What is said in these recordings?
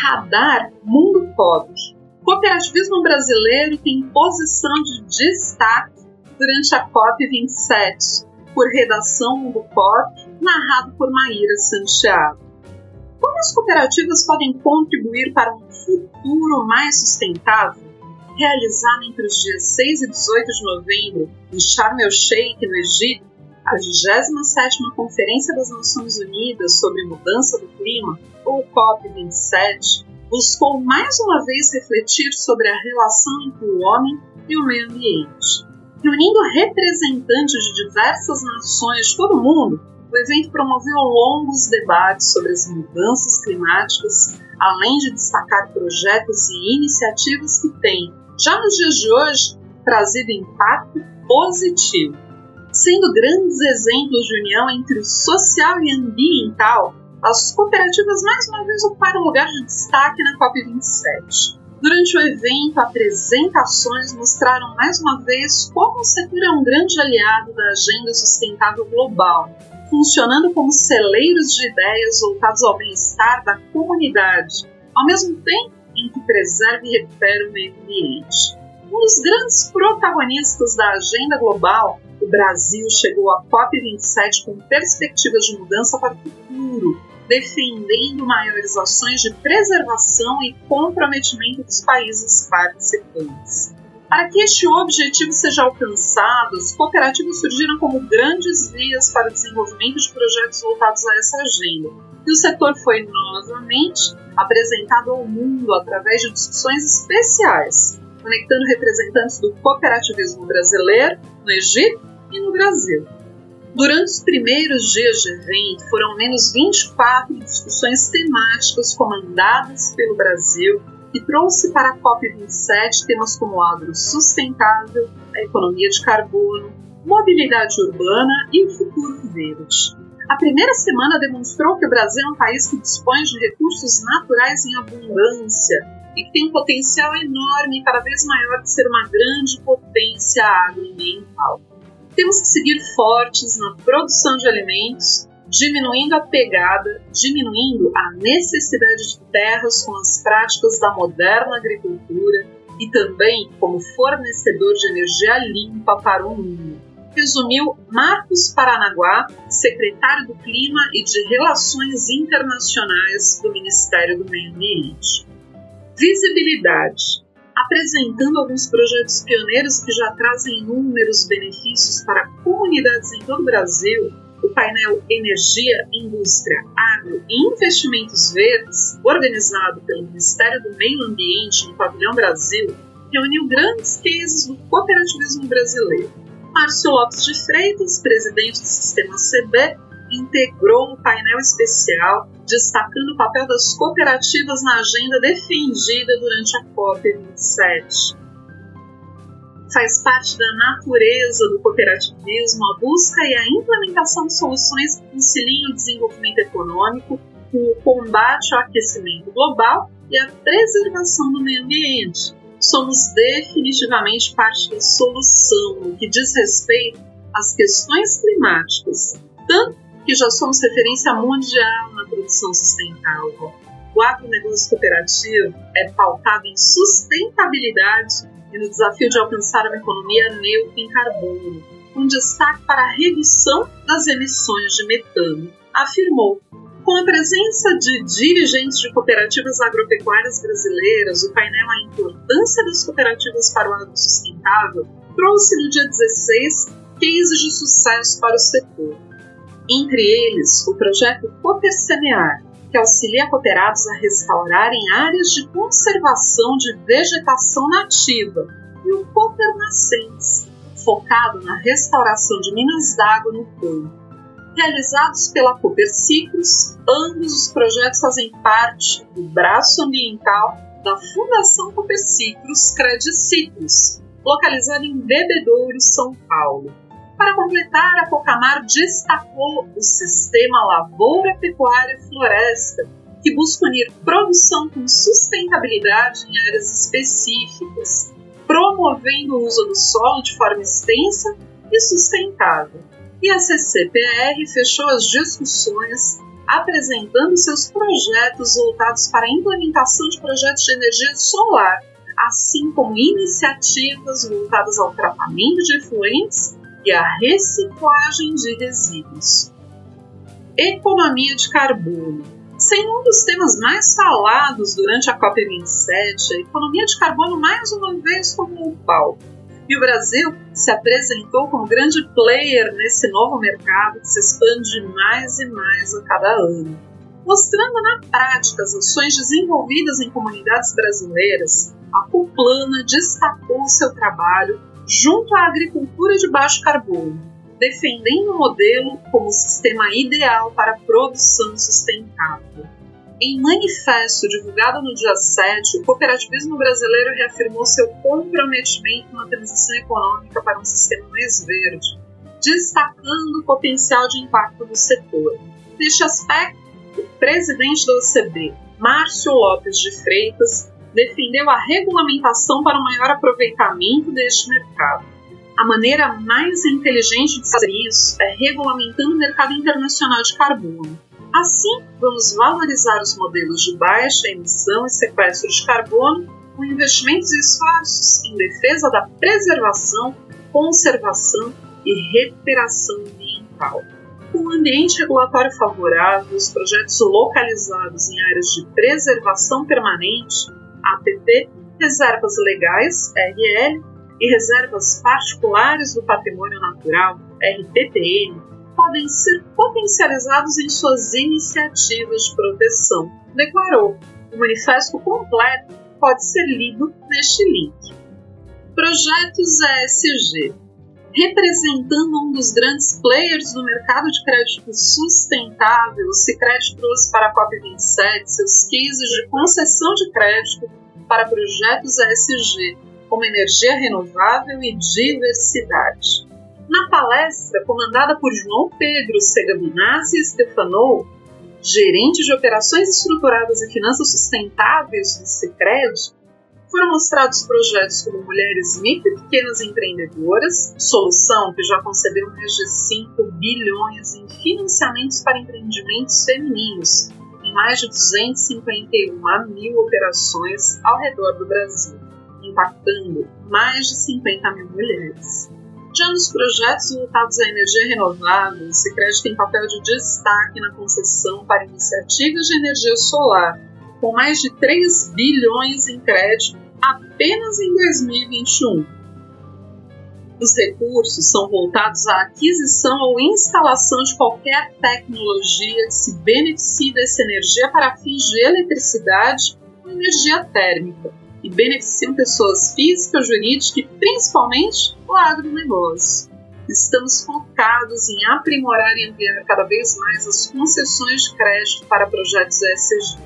Radar Mundo Pop. Cooperativismo brasileiro tem posição de destaque durante a COP27, por redação Mundo Pop, narrado por Maíra Santiago. Como as cooperativas podem contribuir para um futuro mais sustentável? Realizada entre os dias 6 e 18 de novembro em Sharm el-Sheikh, no Egito, a 27ª Conferência das Nações Unidas sobre Mudança do Clima, ou COP27, buscou mais uma vez refletir sobre a relação entre o homem e o meio ambiente. Reunindo representantes de diversas nações de todo o mundo, o evento promoveu longos debates sobre as mudanças climáticas, além de destacar projetos e iniciativas que têm, já nos dias de hoje, trazido impacto positivo sendo grandes exemplos de união entre o social e ambiental, as cooperativas mais uma vez ocuparam lugar de destaque na COP27. Durante o evento, apresentações mostraram mais uma vez como o setor é um grande aliado da agenda sustentável global, funcionando como celeiros de ideias voltados ao bem-estar da comunidade, ao mesmo tempo em que preserva e recupera o meio ambiente. Um dos grandes protagonistas da agenda global o Brasil chegou à COP27 com perspectivas de mudança para o futuro, defendendo maiores ações de preservação e comprometimento dos países participantes. Para que este objetivo seja alcançado, as cooperativas surgiram como grandes vias para o desenvolvimento de projetos voltados a essa agenda. E o setor foi novamente apresentado ao mundo através de discussões especiais, conectando representantes do cooperativismo brasileiro no Egito e no Brasil. Durante os primeiros dias de evento, foram menos 24 discussões temáticas comandadas pelo Brasil que trouxe para a COP27 temas como agro sustentável, a economia de carbono, mobilidade urbana e o futuro verde. A primeira semana demonstrou que o Brasil é um país que dispõe de recursos naturais em abundância e que tem um potencial enorme cada vez maior de ser uma grande potência agroambiental. Temos que seguir fortes na produção de alimentos, diminuindo a pegada, diminuindo a necessidade de terras com as práticas da moderna agricultura e também como fornecedor de energia limpa para o mundo. Resumiu Marcos Paranaguá, secretário do Clima e de Relações Internacionais do Ministério do Meio Ambiente. Visibilidade apresentando alguns projetos pioneiros que já trazem inúmeros benefícios para comunidades em todo o Brasil, o painel Energia, Indústria, Agro e Investimentos Verdes, organizado pelo Ministério do Meio Ambiente no Pavilhão Brasil, reuniu grandes cases do cooperativismo brasileiro. Márcio Lopes de Freitas, presidente do Sistema CB, integrou o painel especial destacando o papel das cooperativas na agenda defendida durante a COP27. Faz parte da natureza do cooperativismo a busca e a implementação de soluções que conciliem o desenvolvimento econômico com o combate ao aquecimento global e a preservação do meio ambiente. Somos definitivamente parte da solução no que diz respeito às questões climáticas, tanto que já somos referência mundial na produção sustentável. O agronegócio cooperativo é pautado em sustentabilidade e no desafio de alcançar uma economia neutra em carbono, com destaque para a redução das emissões de metano, afirmou. Com a presença de dirigentes de cooperativas agropecuárias brasileiras, o painel A Importância das Cooperativas para o Agro Sustentável trouxe no dia 16 cases de sucesso para o setor entre eles o projeto Cooper que auxilia cooperados a restaurarem áreas de conservação de vegetação nativa, e o Cooper Nascentes, focado na restauração de minas d'água no campo. Realizados pela Cooper Ciclos, ambos os projetos fazem parte do braço ambiental da Fundação Cooper Ciclos Crediciclos, localizada em Bebedouro, São Paulo. Para completar, a Cocamar destacou o sistema Lavoura, Pecuária Floresta, que busca unir produção com sustentabilidade em áreas específicas, promovendo o uso do solo de forma extensa e sustentável. E a CCPR fechou as discussões apresentando seus projetos voltados para a implementação de projetos de energia solar, assim como iniciativas voltadas ao tratamento de efluentes e à reciclagem de resíduos. Economia de carbono. Sendo um dos temas mais falados durante a COP27, a economia de carbono mais uma vez tomou o palco. E o Brasil se apresentou como grande player nesse novo mercado que se expande mais e mais a cada ano. Mostrando na prática as ações desenvolvidas em comunidades brasileiras, a Cuplana destacou seu trabalho junto à agricultura de baixo carbono, defendendo o modelo como sistema ideal para a produção sustentável. Em manifesto divulgado no dia 7, o cooperativismo brasileiro reafirmou seu comprometimento na transição econômica para um sistema mais verde, destacando o potencial de impacto do setor. Neste aspecto, o presidente da OCB, Márcio Lopes de Freitas, defendeu a regulamentação para o maior aproveitamento deste mercado. A maneira mais inteligente de fazer isso é regulamentando o mercado internacional de carbono Assim, vamos valorizar os modelos de baixa emissão e sequestro de carbono com investimentos e esforços em defesa da preservação, conservação e recuperação ambiental. Com um ambiente regulatório favorável, os projetos localizados em áreas de preservação permanente, APP, reservas legais, RL, e reservas particulares do patrimônio natural, RPPN, podem ser potencializados em suas iniciativas de proteção, declarou. O manifesto completo pode ser lido neste link. Projetos ESG representando um dos grandes players do mercado de crédito sustentável, o Cicred trouxe para a COP27 seus cases de concessão de crédito para projetos ESG, como energia renovável e diversidade. Na palestra, comandada por João Pedro Segabinassi Stefanou, gerente de operações estruturadas e finanças sustentáveis do Cicred, foram mostrados projetos como Mulheres Micro e Pequenas Empreendedoras, solução que já concedeu mais de 5 bilhões em financiamentos para empreendimentos femininos, em mais de 251 mil operações ao redor do Brasil, impactando mais de 50 mil mulheres. Já nos projetos voltados à energia renovável, o Sicredi tem papel de destaque na concessão para iniciativas de energia solar, com mais de 3 bilhões em crédito apenas em 2021. Os recursos são voltados à aquisição ou instalação de qualquer tecnologia que se beneficie dessa energia para fins de eletricidade ou energia térmica e beneficiam pessoas físicas, jurídicas e principalmente o agronegócio. Estamos focados em aprimorar e ampliar cada vez mais as concessões de crédito para projetos ESG.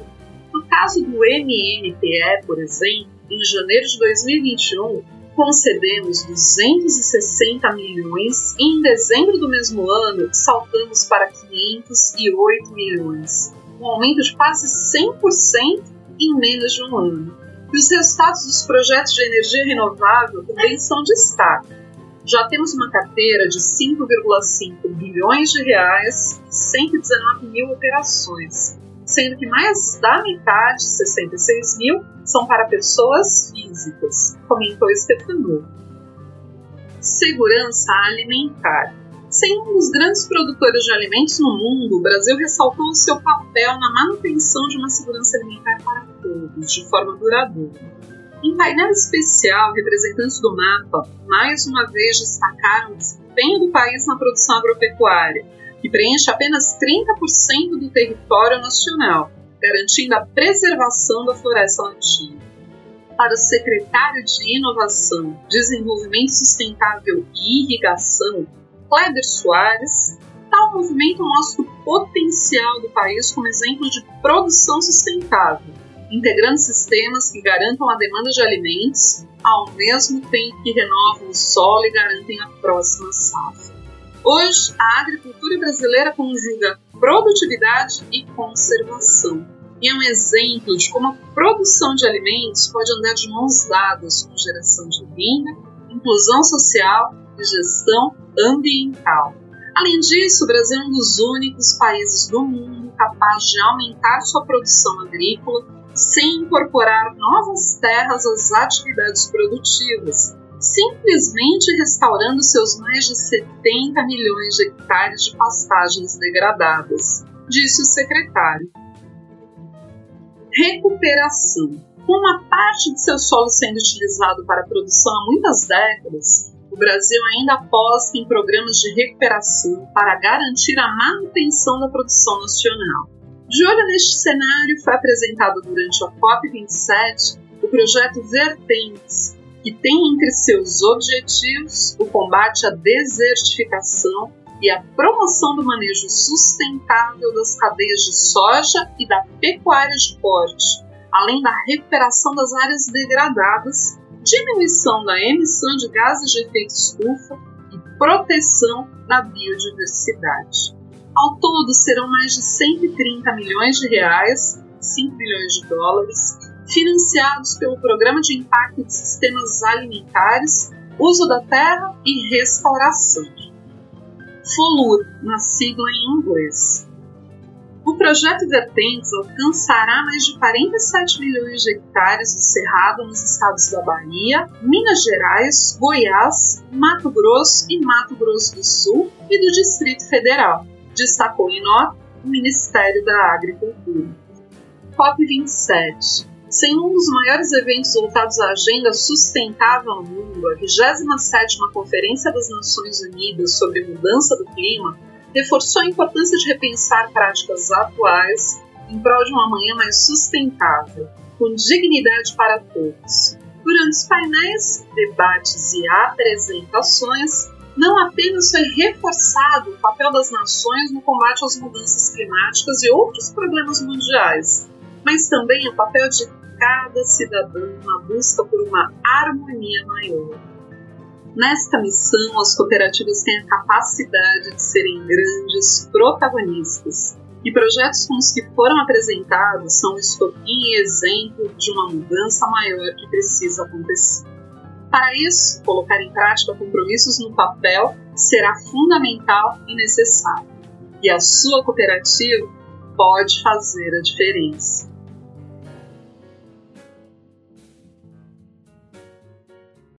No caso do MNPE, por exemplo, em janeiro de 2021, concedemos 260 milhões e em dezembro do mesmo ano saltamos para 508 milhões, um aumento de quase 100% em menos de um ano. E os resultados dos projetos de energia renovável também são destaque. Já temos uma carteira de 5,5 bilhões de reais e 119 mil operações, sendo que mais da metade, 66 mil, são para pessoas físicas, comentou Stefano. Segurança alimentar. Sendo um dos grandes produtores de alimentos no mundo, o Brasil ressaltou o seu papel na manutenção de uma segurança alimentar para todos, de forma duradoura. Em painel especial, representantes do MAPA mais uma vez destacaram o desempenho do país na produção agropecuária, que preenche apenas 30% do território nacional, garantindo a preservação da floresta nativa. Para o secretário de Inovação, Desenvolvimento Sustentável e Irrigação, Kleber Soares, tal movimento mostra o potencial do país como exemplo de produção sustentável, integrando sistemas que garantam a demanda de alimentos, ao mesmo tempo que renovam o solo e garantem a próxima safra. Hoje, a agricultura brasileira conjuga produtividade e conservação. E é um exemplo de como a produção de alimentos pode andar de mãos dadas com geração de renda, inclusão social e gestão ambiental. Além disso, o Brasil é um dos únicos países do mundo capaz de aumentar sua produção agrícola sem incorporar novas terras às atividades produtivas, simplesmente restaurando seus mais de 70 milhões de hectares de pastagens degradadas, disse o secretário. Recuperação. Com uma parte de seu solo sendo utilizado para a produção há muitas décadas, o Brasil ainda aposta em programas de recuperação para garantir a manutenção da produção nacional. De olho neste cenário, foi apresentado durante a COP27 o projeto Vertentes, que tem entre seus objetivos o combate à desertificação e a promoção do manejo sustentável das cadeias de soja e da pecuária de corte, além da recuperação das áreas degradadas, diminuição da emissão de gases de efeito estufa e proteção da biodiversidade. Ao todo, serão mais de 130 milhões de reais, 5 bilhões de dólares, financiados pelo Programa de Impacto de Sistemas Alimentares, Uso da Terra e Restauração. FOLUR, na sigla em inglês. O projeto Vertentes alcançará mais de 47 milhões de hectares de cerrado nos estados da Bahia, Minas Gerais, Goiás, Mato Grosso e Mato Grosso do Sul e do Distrito Federal destacou em nota o Ministério da Agricultura. COP27 sem um dos maiores eventos voltados à agenda sustentável no mundo, a 27ª Conferência das Nações Unidas sobre Mudança do Clima reforçou a importância de repensar práticas atuais em prol de uma manhã mais sustentável, com dignidade para todos. Durante os painéis, debates e apresentações, não apenas foi reforçado o papel das nações no combate às mudanças climáticas e outros problemas mundiais, mas também o papel de cada cidadão na busca por uma harmonia maior. Nesta missão, as cooperativas têm a capacidade de serem grandes protagonistas, e projetos como os que foram apresentados são o estopim e exemplo de uma mudança maior que precisa acontecer. Para isso, colocar em prática compromissos no papel será fundamental e necessário. E a sua cooperativa pode fazer a diferença.